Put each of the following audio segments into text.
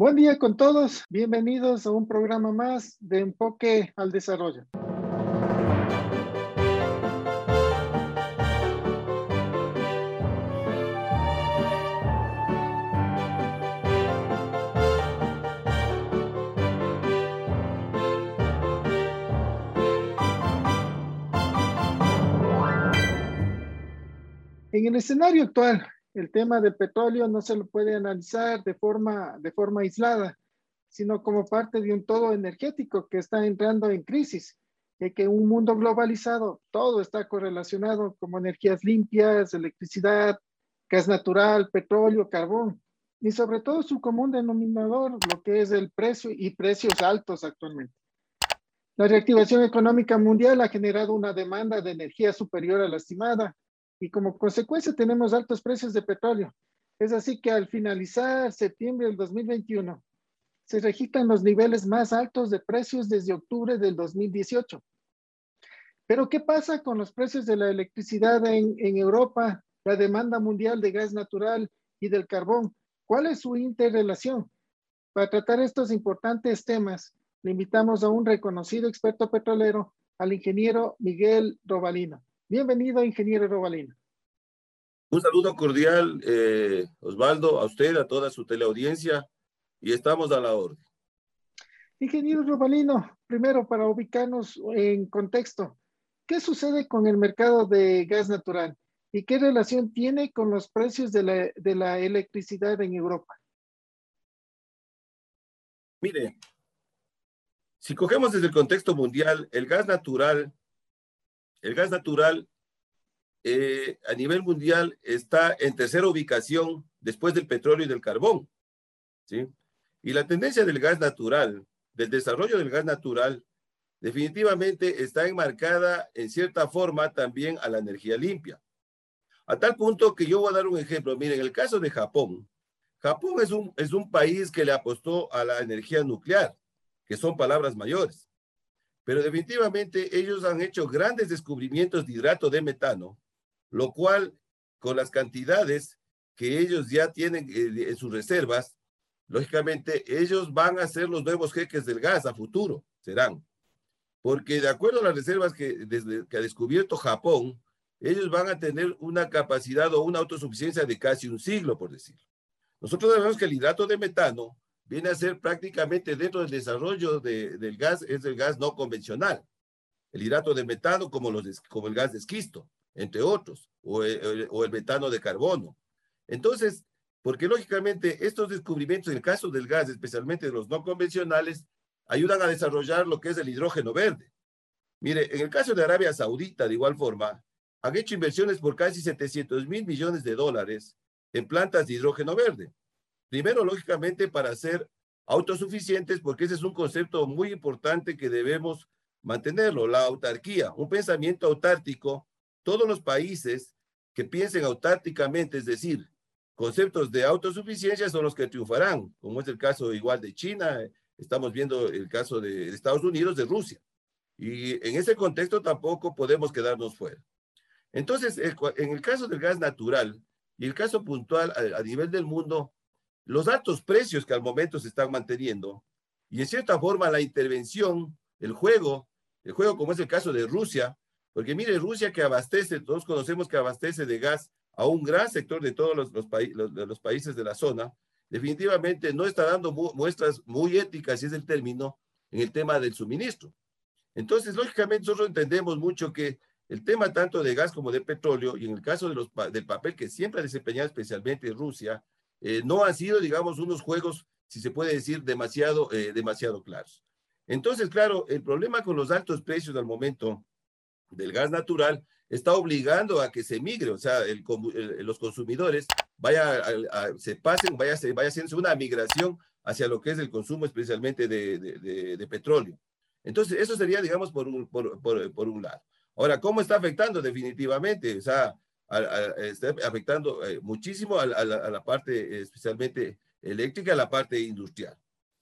Buen día con todos. Bienvenidos a un programa más de enfoque al desarrollo. En el escenario actual, el tema del petróleo no se lo puede analizar de forma, de forma aislada, sino como parte de un todo energético que está entrando en crisis, y que un mundo globalizado, todo está correlacionado como energías limpias, electricidad, gas natural, petróleo, carbón, y sobre todo su común denominador, lo que es el precio y precios altos actualmente. La reactivación económica mundial ha generado una demanda de energía superior a la estimada, y como consecuencia tenemos altos precios de petróleo. Es así que al finalizar septiembre del 2021, se registran los niveles más altos de precios desde octubre del 2018. Pero ¿qué pasa con los precios de la electricidad en, Europa, la demanda mundial de gas natural y del carbón? ¿Cuál es su interrelación? Para tratar estos importantes temas, le invitamos a un reconocido experto petrolero, al ingeniero Miguel Robalino. Bienvenido, ingeniero Robalino. Un saludo cordial, eh, Osvaldo, a usted, a toda su teleaudiencia, y estamos a la orden. Ingeniero Robalino, primero para ubicarnos en contexto, ¿qué sucede con el mercado de gas natural y qué relación tiene con los precios de la, de la electricidad en Europa? Mire, si cogemos desde el contexto mundial, el gas natural el gas natural eh, a nivel mundial está en tercera ubicación después del petróleo y del carbón. ¿sí? Y la tendencia del gas natural, del desarrollo del gas natural, definitivamente está enmarcada en cierta forma también a la energía limpia. A tal punto que yo voy a dar un ejemplo. Miren, en el caso de Japón, Japón es un, es un país que le apostó a la energía nuclear, que son palabras mayores pero definitivamente ellos han hecho grandes descubrimientos de hidrato de metano, lo cual con las cantidades que ellos ya tienen eh, en sus reservas, lógicamente ellos van a ser los nuevos jeques del gas a futuro, serán. Porque de acuerdo a las reservas que, que ha descubierto Japón, ellos van a tener una capacidad o una autosuficiencia de casi un siglo, por decirlo. Nosotros sabemos que el hidrato de metano viene a ser prácticamente dentro del desarrollo del gas, es el gas no convencional. El hidrato de metano como, los, como el gas de esquisto, entre otros, o el, o el metano de carbono. Entonces, porque lógicamente estos descubrimientos, en el caso del gas, especialmente de los no convencionales, ayudan a desarrollar lo que es el hidrógeno verde. Mire, en el caso de Arabia Saudita, de igual forma, han hecho inversiones por casi 700 mil millones de dólares en plantas de hidrógeno verde. Primero, lógicamente, para ser autosuficientes, porque ese es un concepto muy importante que debemos mantenerlo, la autarquía, un pensamiento autártico. Todos los países que piensen autárticamente, es decir, conceptos de autosuficiencia son los que triunfarán, como es el caso igual de China, estamos viendo el caso de Estados Unidos, de Rusia. Y en ese contexto tampoco podemos quedarnos fuera. Entonces, en el caso del gas natural y el caso puntual a nivel del mundo, los altos precios que al momento se están manteniendo y en cierta forma la intervención, el juego, el juego como es el caso de Rusia, porque mire, Rusia que abastece, todos conocemos que abastece de gas a un gran sector de todos los, países de la zona, definitivamente no está dando muestras muy éticas, si es el término, en el tema del suministro. Entonces, lógicamente, nosotros entendemos mucho que el tema tanto de gas como de petróleo, y en el caso del papel que siempre ha desempeñado especialmente Rusia, eh, no han sido, digamos, unos juegos, si se puede decir, demasiado, eh, demasiado claros. Entonces, claro, el problema con los altos precios al momento del gas natural está obligando a que se migre, o sea, los consumidores vaya se pasen, vaya, vaya haciendo una migración hacia lo que es el consumo especialmente de, de, petróleo. Entonces, eso sería, digamos, por un, por, por un lado. Ahora, ¿cómo está afectando definitivamente? O sea, está afectando eh, muchísimo a, la, parte especialmente eléctrica, a la parte industrial.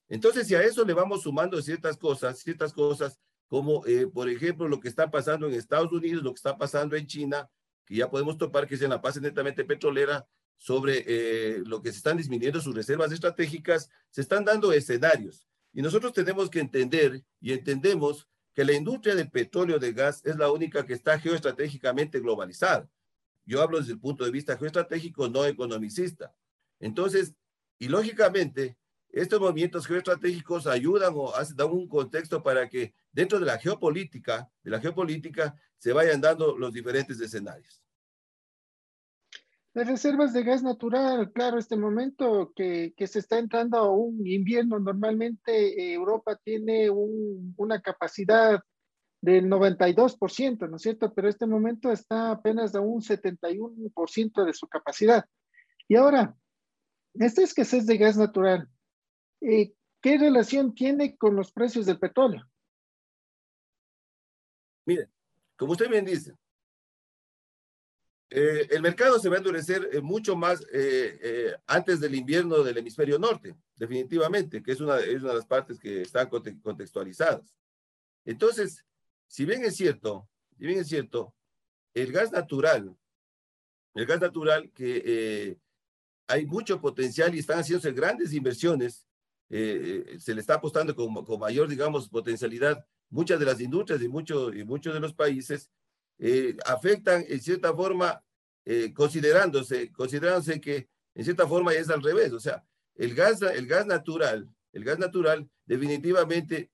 Entonces, si a eso le vamos sumando ciertas cosas, ciertas cosas como, eh, por ejemplo, lo que está pasando en Estados Unidos, lo que está pasando en China, que ya podemos topar que es en la fase netamente petrolera, sobre eh, lo que se están disminuyendo sus reservas estratégicas, se están dando escenarios. Y nosotros tenemos que entender y entendemos que la industria del petróleo de gas es la única que está geoestratégicamente globalizada. Yo hablo desde el punto de vista geoestratégico, no economicista. Entonces, y lógicamente, estos movimientos geoestratégicos ayudan o dan un contexto para que dentro de la geopolítica, de la geopolítica, se vayan dando los diferentes escenarios. Las reservas de gas natural, claro, este momento que, que se está entrando a un invierno, normalmente eh, Europa tiene un, una capacidad del 92%, ¿no es cierto? Pero este momento está apenas a un 71% de su capacidad. Y ahora, esta escasez de gas natural, eh, ¿qué relación tiene con los precios del petróleo? Mire, como usted bien dice, eh, el mercado se va a endurecer eh, mucho más antes del invierno del hemisferio norte, definitivamente, que es una, es una de las partes que están contextualizadas. Entonces, si bien es cierto, si bien es cierto, el gas natural, el gas natural que hay mucho potencial y están haciéndose grandes inversiones. Eh, eh, se le está apostando con, mayor, digamos, potencialidad. Muchas de las industrias y, mucho, y muchos de los países eh, afectan en cierta forma, considerándose, considerándose que en cierta forma es al revés. O sea, el gas, el gas natural, el gas natural definitivamente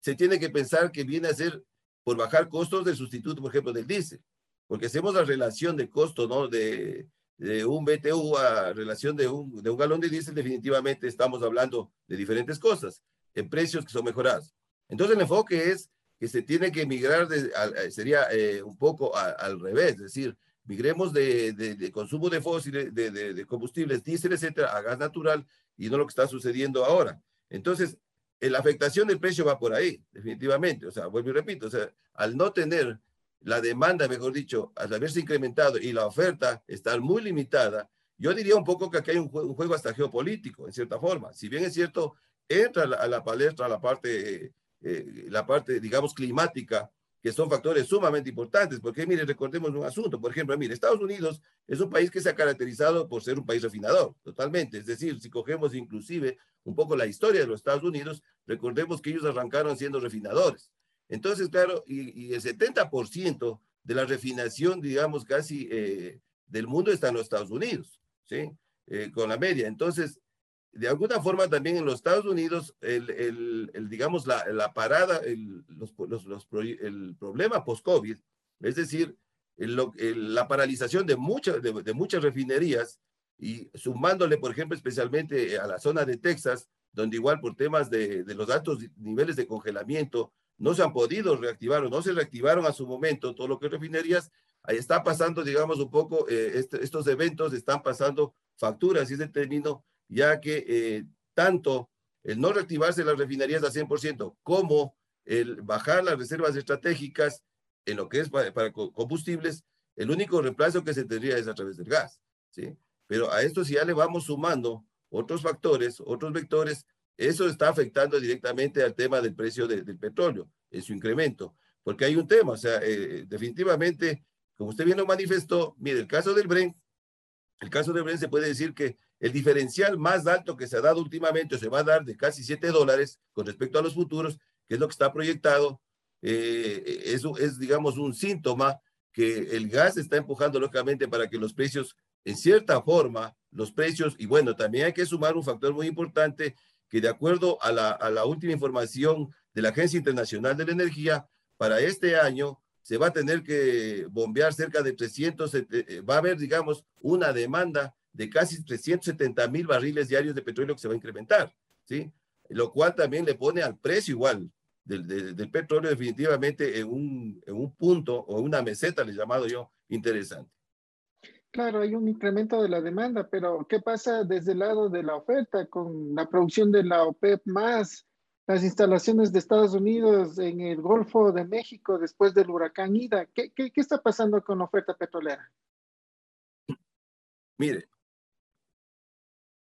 se tiene que pensar que viene a ser por bajar costos de sustituto, por ejemplo, del diésel. Porque hacemos la relación de costo, ¿no? De, de un BTU a relación de un, de un galón de diésel, definitivamente estamos hablando de diferentes cosas, en precios que son mejorados. Entonces el enfoque es que se tiene que migrar, de, sería eh, un poco al revés, es decir, migremos de, de, consumo de fósiles, de, combustibles, diésel, etcétera, a gas natural y no lo que está sucediendo ahora. Entonces, la afectación del precio va por ahí, definitivamente. O sea, vuelvo y repito, o sea, al no tener la demanda, mejor dicho, al haberse incrementado y la oferta estar muy limitada, yo diría un poco que aquí hay un, juego, hasta geopolítico, en cierta forma. Si bien es cierto, entra a la, palestra la parte, eh, la parte, digamos, climática, que son factores sumamente importantes, porque mire, recordemos un asunto, por ejemplo, mire, Estados Unidos es un país que se ha caracterizado por ser un país refinador, totalmente, es decir, si cogemos inclusive un poco la historia de los Estados Unidos, recordemos que ellos arrancaron siendo refinadores, entonces, claro, y, el 70% de la refinación, digamos, casi eh, del mundo está en los Estados Unidos, ¿sí? Eh, con la media. Entonces, de alguna forma también en los Estados Unidos, el, el, digamos, la, la parada, el, los, los, el problema post-COVID, es decir, la paralización de, muchas de, muchas refinerías y sumándole, por ejemplo, especialmente a la zona de Texas, donde igual por temas de, de los altos niveles de congelamiento, no se han podido reactivar o no se reactivaron a su momento todo lo que refinerías, ahí está pasando, digamos, un poco, eh, este, estos eventos están pasando facturas, y es el término, ya que eh, tanto el no reactivarse las refinerías al 100% como el bajar las reservas estratégicas en lo que es para, combustibles, el único reemplazo que se tendría es a través del gas, ¿sí? Pero a esto si ya le vamos sumando otros factores, otros vectores, eso está afectando directamente al tema del precio del petróleo, en su incremento, porque hay un tema, o sea, eh, definitivamente, como usted bien lo manifestó, mire, el caso del Bren, el caso del Bren se puede decir que el diferencial más alto que se ha dado últimamente, se va a dar de casi 7 dólares con respecto a los futuros, que es lo que está proyectado, eh, eso es, digamos, un síntoma que el gas está empujando lógicamente para que los precios, en cierta forma, los precios, y bueno, también hay que sumar un factor muy importante, que de acuerdo a la, a la última información de la Agencia Internacional de la Energía, para este año se va a tener que bombear cerca de 300, eh, eh, va a haber, digamos, una demanda de casi 370 mil barriles diarios de petróleo que se va a incrementar, ¿sí? Lo cual también le pone al precio igual del, del, petróleo definitivamente en un, en un punto o una meseta, le he llamado yo, interesante. Claro, hay un incremento de la demanda, pero ¿qué pasa desde el lado de la oferta con la producción de la OPEP más las instalaciones de Estados Unidos en el Golfo de México después del huracán Ida? ¿Qué, qué, qué está pasando con la oferta petrolera? Mire,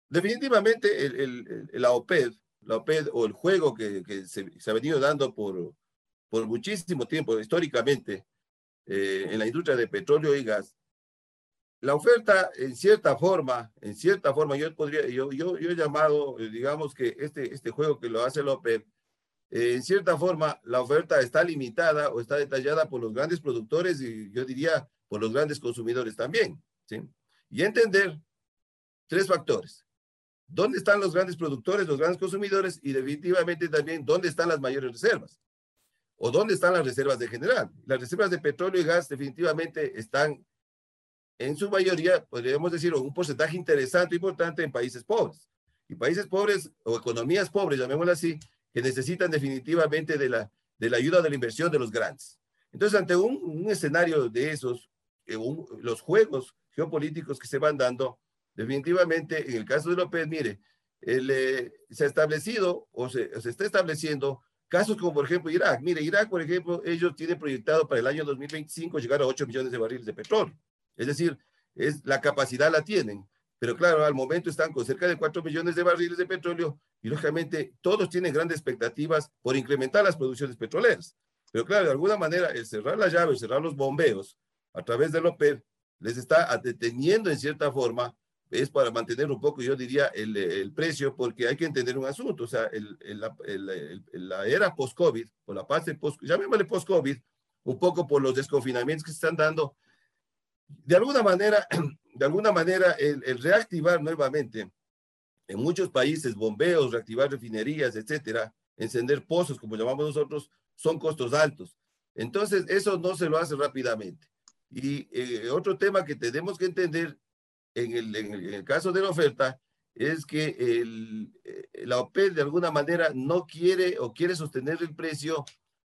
definitivamente el, el, la OPEP, la OPEP o el juego que, se, ha venido dando por, por muchísimo tiempo históricamente eh, en la industria de petróleo y gas, la oferta, en cierta forma, en cierta forma, yo podría, yo, yo, yo he llamado, eh, digamos que este, este juego que lo hace López, eh, en cierta forma, la oferta está limitada o está detallada por los grandes productores y yo diría por los grandes consumidores también, ¿sí? Y entender tres factores. ¿Dónde están los grandes productores, los grandes consumidores? Y definitivamente también, ¿dónde están las mayores reservas? ¿O dónde están las reservas de general? Las reservas de petróleo y gas definitivamente están en su mayoría, podríamos decir, un porcentaje interesante, importante en países pobres. Y países pobres o economías pobres, llamémoslo así, que necesitan definitivamente de la, de la ayuda de la inversión de los grandes. Entonces, ante un, un escenario de esos, eh, los juegos geopolíticos que se van dando, definitivamente, en el caso de López, mire, eh, se ha establecido o se, está estableciendo casos como, por ejemplo, Irak. Mire, Irak, por ejemplo, ellos tienen proyectado para el año 2025 llegar a 8 millones de barriles de petróleo. Es decir, es, la capacidad la tienen, pero claro, al momento están con cerca de 4 millones de barriles de petróleo y lógicamente todos tienen grandes expectativas por incrementar las producciones petroleras. Pero claro, de alguna manera, el cerrar la llave, cerrar los bombeos a través de OPEP, les está deteniendo en cierta forma, es para mantener un poco, yo diría, el, el precio, porque hay que entender un asunto, o sea, la era post-COVID, o la fase post, llamémosle post-COVID, un poco por los desconfinamientos que se están dando, de alguna manera, de alguna manera, el, reactivar nuevamente en muchos países bombeos, reactivar refinerías, etcétera, encender pozos, como llamamos nosotros, son costos altos. Entonces, eso no se lo hace rápidamente. Y eh, otro tema que tenemos que entender en el, en el, caso de la oferta es que el, eh, la OPEP de alguna manera no quiere o quiere sostener el precio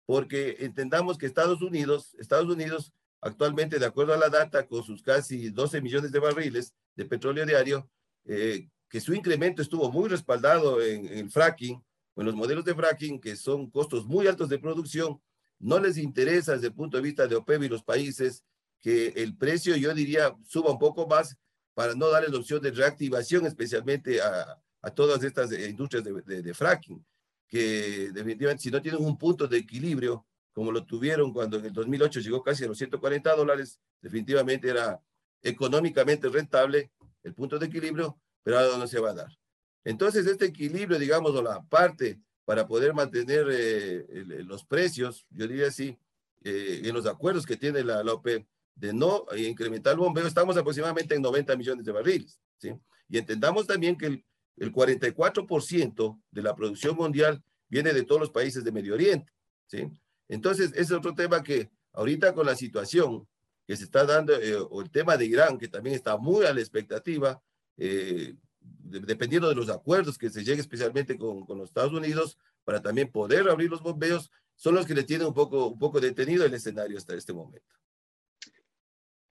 porque entendamos que Estados Unidos, Estados Unidos Actualmente, de acuerdo a la data, con sus casi 12 millones de barriles de petróleo diario, eh, que su incremento estuvo muy respaldado en, el fracking, en los modelos de fracking, que son costos muy altos de producción, no les interesa desde el punto de vista de OPEP y los países que el precio, yo diría, suba un poco más para no darle la opción de reactivación, especialmente a, a todas estas industrias de, de, de, fracking, que definitivamente si no tienen un punto de equilibrio, como lo tuvieron cuando en el 2008 llegó casi a los 140 dólares, definitivamente era económicamente rentable el punto de equilibrio, pero ahora no se va a dar. Entonces, este equilibrio, digamos, o la parte para poder mantener eh, los precios, yo diría así, eh, en los acuerdos que tiene la, la OPEP de no incrementar el bombeo, estamos aproximadamente en 90 millones de barriles, ¿sí? Y entendamos también que el, el 44% de la producción mundial viene de todos los países de Medio Oriente, ¿sí? Entonces, es otro tema que ahorita con la situación que se está dando, eh, o el tema de Irán, que también está muy a la expectativa, eh, de, dependiendo de los acuerdos que se llegue especialmente con, con, los Estados Unidos, para también poder abrir los bombeos, son los que le tienen un poco, un poco detenido el escenario hasta este momento.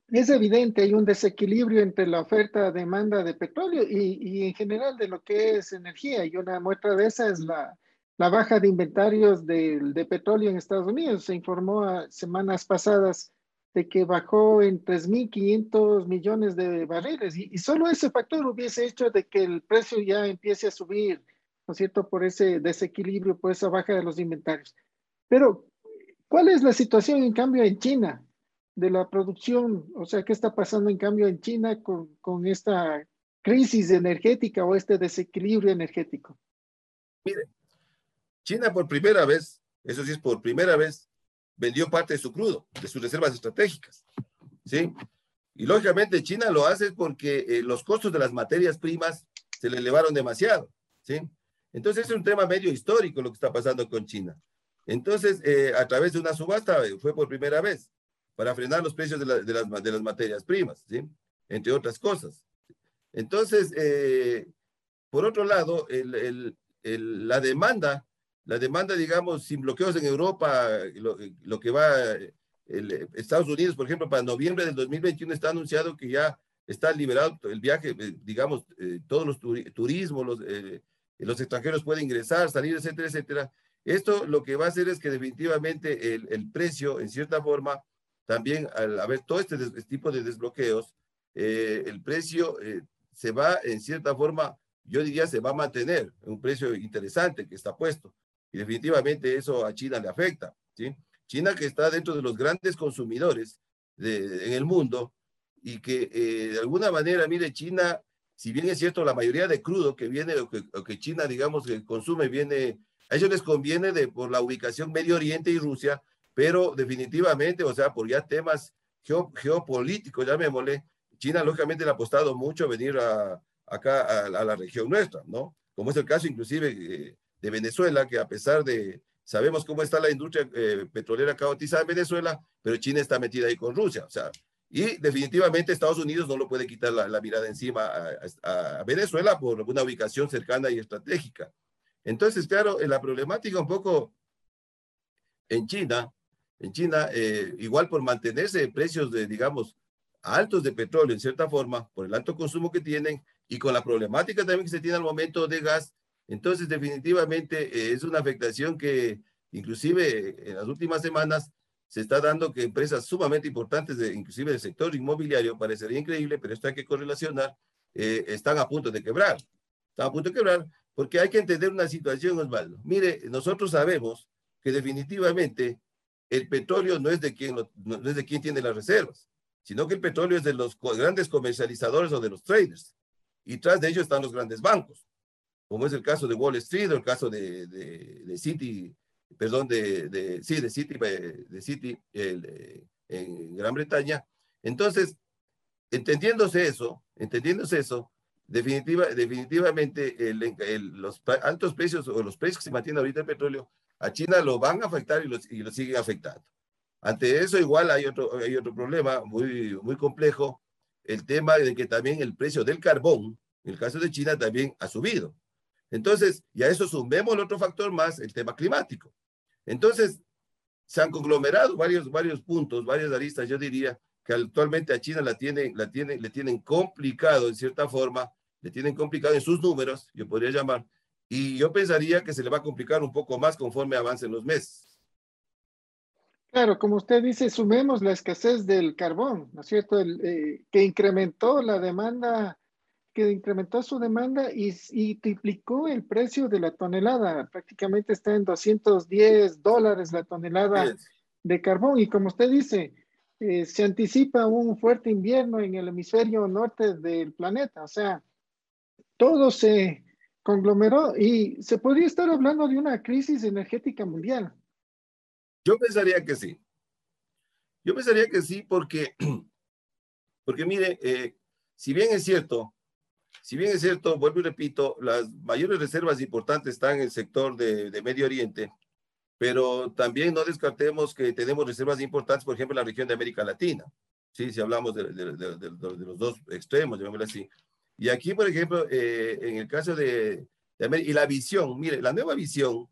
Es evidente, hay un desequilibrio entre la oferta demanda de petróleo y, y en general de lo que es energía, y una muestra de esa es la, la baja de inventarios de, de, petróleo en Estados Unidos. Se informó a semanas pasadas de que bajó en 3.500 millones de barriles y, y, solo ese factor hubiese hecho de que el precio ya empiece a subir, ¿no es cierto?, por ese desequilibrio, por esa baja de los inventarios. Pero, ¿cuál es la situación en cambio en China de la producción? O sea, ¿qué está pasando en cambio en China con, con esta crisis energética o este desequilibrio energético? Mire, China por primera vez, eso sí es por primera vez, vendió parte de su crudo, de sus reservas estratégicas. ¿Sí? Y lógicamente China lo hace porque eh, los costos de las materias primas se le elevaron demasiado. ¿Sí? Entonces es un tema medio histórico lo que está pasando con China. Entonces, eh, a través de una subasta eh, fue por primera vez para frenar los precios de, la, de, las, de las, materias primas, ¿sí? entre otras cosas. Entonces, eh, por otro lado, el, el, el, la demanda la demanda, digamos, sin bloqueos en Europa, lo, lo que va, Estados Unidos, por ejemplo, para noviembre del 2021 está anunciado que ya está liberado el viaje, eh, digamos, eh, todos los turismos, los, eh, los extranjeros pueden ingresar, salir, etcétera, etcétera. Esto lo que va a hacer es que definitivamente el, el precio, en cierta forma, también al haber todo este, tipo de desbloqueos, eh, el precio eh, se va, en cierta forma, yo diría, se va a mantener, un precio interesante que está puesto. Y definitivamente eso a China le afecta. ¿sí? China que está dentro de los grandes consumidores en el mundo y que eh, de alguna manera, mire, China, si bien es cierto, la mayoría de crudo que viene o que, que China, digamos, que consume, viene, a ellos les conviene de, por la ubicación Medio Oriente y Rusia, pero definitivamente, o sea, por ya temas geopolíticos, llamémosle, China lógicamente le ha apostado mucho a venir a, acá a, la región nuestra, ¿no? Como es el caso inclusive eh, de Venezuela, que a pesar de, sabemos cómo está la industria eh, petrolera caotizada en Venezuela, pero China está metida ahí con Rusia, o sea, y definitivamente Estados Unidos no lo puede quitar la, mirada encima a, a, Venezuela por una ubicación cercana y estratégica. Entonces, claro, la problemática un poco en China, en China, eh, igual por mantenerse precios de, digamos, altos de petróleo en cierta forma, por el alto consumo que tienen y con la problemática también que se tiene al momento de gas, entonces definitivamente eh, es una afectación que inclusive en las últimas semanas se está dando que empresas sumamente importantes, de, inclusive del sector inmobiliario, parecería increíble, pero esto hay que correlacionar, eh, están a punto de quebrar. Están a punto de quebrar porque hay que entender una situación, Osvaldo. Mire, nosotros sabemos que definitivamente el petróleo no es de quien, no es de quien tiene las reservas, sino que el petróleo es de los grandes comercializadores o de los traders. Y tras de ellos están los grandes bancos, como es el caso de Wall Street o el caso de, de, de City, perdón, de, de, sí, de City, eh, de City el, en Gran Bretaña. Entonces, entendiéndose eso, entendiéndose eso, definitiva, definitivamente los altos precios o los precios que se mantienen ahorita el petróleo a China lo van a afectar y lo, y siguen afectando. Ante eso igual hay otro, problema muy, muy complejo, el tema de que también el precio del carbón, en el caso de China, también ha subido. Entonces, y a eso sumemos el otro factor más, el tema climático. Entonces, se han conglomerado varios, varios puntos, varias aristas, yo diría, que actualmente a China la tienen, la tienen, le tienen complicado en cierta forma, le tienen complicado en sus números, yo podría llamar, y yo pensaría que se le va a complicar un poco más conforme avancen los meses. Claro, como usted dice, sumemos la escasez del carbón, ¿no es cierto? El, eh, que incrementó la demanda, que incrementó su demanda y, y, triplicó el precio de la tonelada. Prácticamente está en 210 dólares la tonelada de carbón. Y como usted dice, eh, se anticipa un fuerte invierno en el hemisferio norte del planeta. O sea, todo se conglomeró y se podría estar hablando de una crisis energética mundial. Yo pensaría que sí. Yo pensaría que sí porque, porque mire, eh, si bien es cierto, si bien es cierto, vuelvo y repito, las mayores reservas importantes están en el sector de, de Medio Oriente, pero también no descartemos que tenemos reservas importantes, por ejemplo, en la región de América Latina, ¿sí? si hablamos de, de, de los dos extremos, llamémoslo así. Y aquí, por ejemplo, eh, en el caso de, América, y la visión, mire, la nueva visión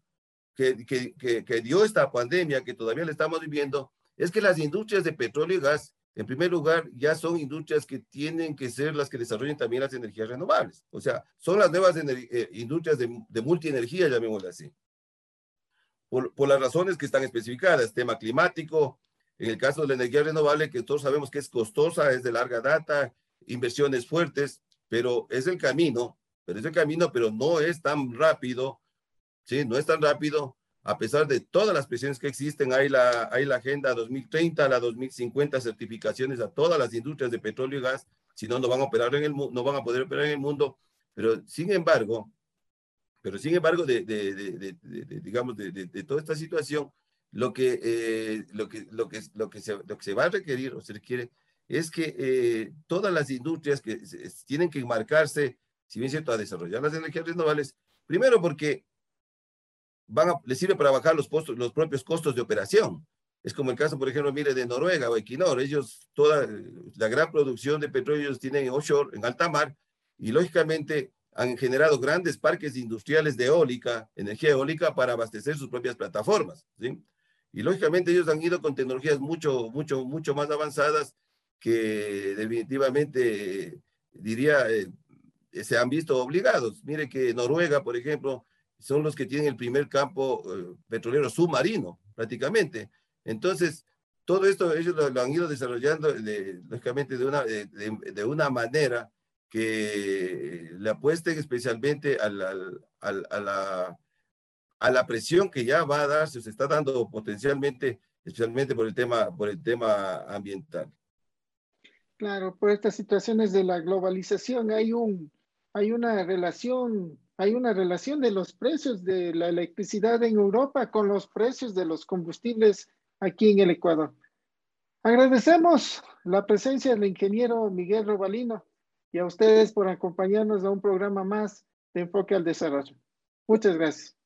que, que, que, dio esta pandemia que todavía le estamos viviendo es que las industrias de petróleo y gas, en primer lugar, ya son industrias que tienen que ser las que desarrollen también las energías renovables. O sea, son las nuevas eh, industrias de, de multienergía, llamémoslo así. Por, por, las razones que están especificadas, tema climático, en el caso de la energía renovable, que todos sabemos que es costosa, es de larga data, inversiones fuertes, pero es el camino, pero es el camino, pero no es tan rápido ¿sí? No es tan rápido, a pesar de todas las presiones que existen, hay la, hay la Agenda 2030, la 2050, certificaciones a todas las industrias de petróleo y gas, si no, no van a operar en el no van a poder operar en el mundo, pero sin embargo, pero sin embargo, de, de, de, de digamos, de, toda esta situación, lo que, eh, lo, que, lo, que, lo, que se, lo que se va a requerir o se requiere es que eh, todas las industrias que tienen que marcarse, si bien es cierto, a desarrollar las energías renovables, primero porque van a, les sirve para bajar los, los propios costos de operación. Es como el caso, por ejemplo, mire, de Noruega o Equinor. Ellos, toda la gran producción de petróleo ellos tienen offshore, en alta mar, y lógicamente han generado grandes parques industriales de eólica, energía eólica, para abastecer sus propias plataformas. ¿sí? Y lógicamente ellos han ido con tecnologías mucho, mucho, mucho más avanzadas que definitivamente, diría, eh, se han visto obligados. Mire que Noruega, por ejemplo, son los que tienen el primer campo eh, petrolero submarino, prácticamente. Entonces, todo esto ellos lo, han ido desarrollando, lógicamente, de una, de, de, una manera que le apuesten especialmente a la, a, la, a la presión que ya va a darse, se está dando potencialmente, especialmente por el tema, por el tema ambiental. Claro, por estas situaciones de la globalización hay un, hay una relación, hay una relación de los precios de la electricidad en Europa con los precios de los combustibles aquí en el Ecuador. Agradecemos la presencia del ingeniero Miguel Robalino y a ustedes por acompañarnos a un programa más de enfoque al desarrollo. Muchas gracias.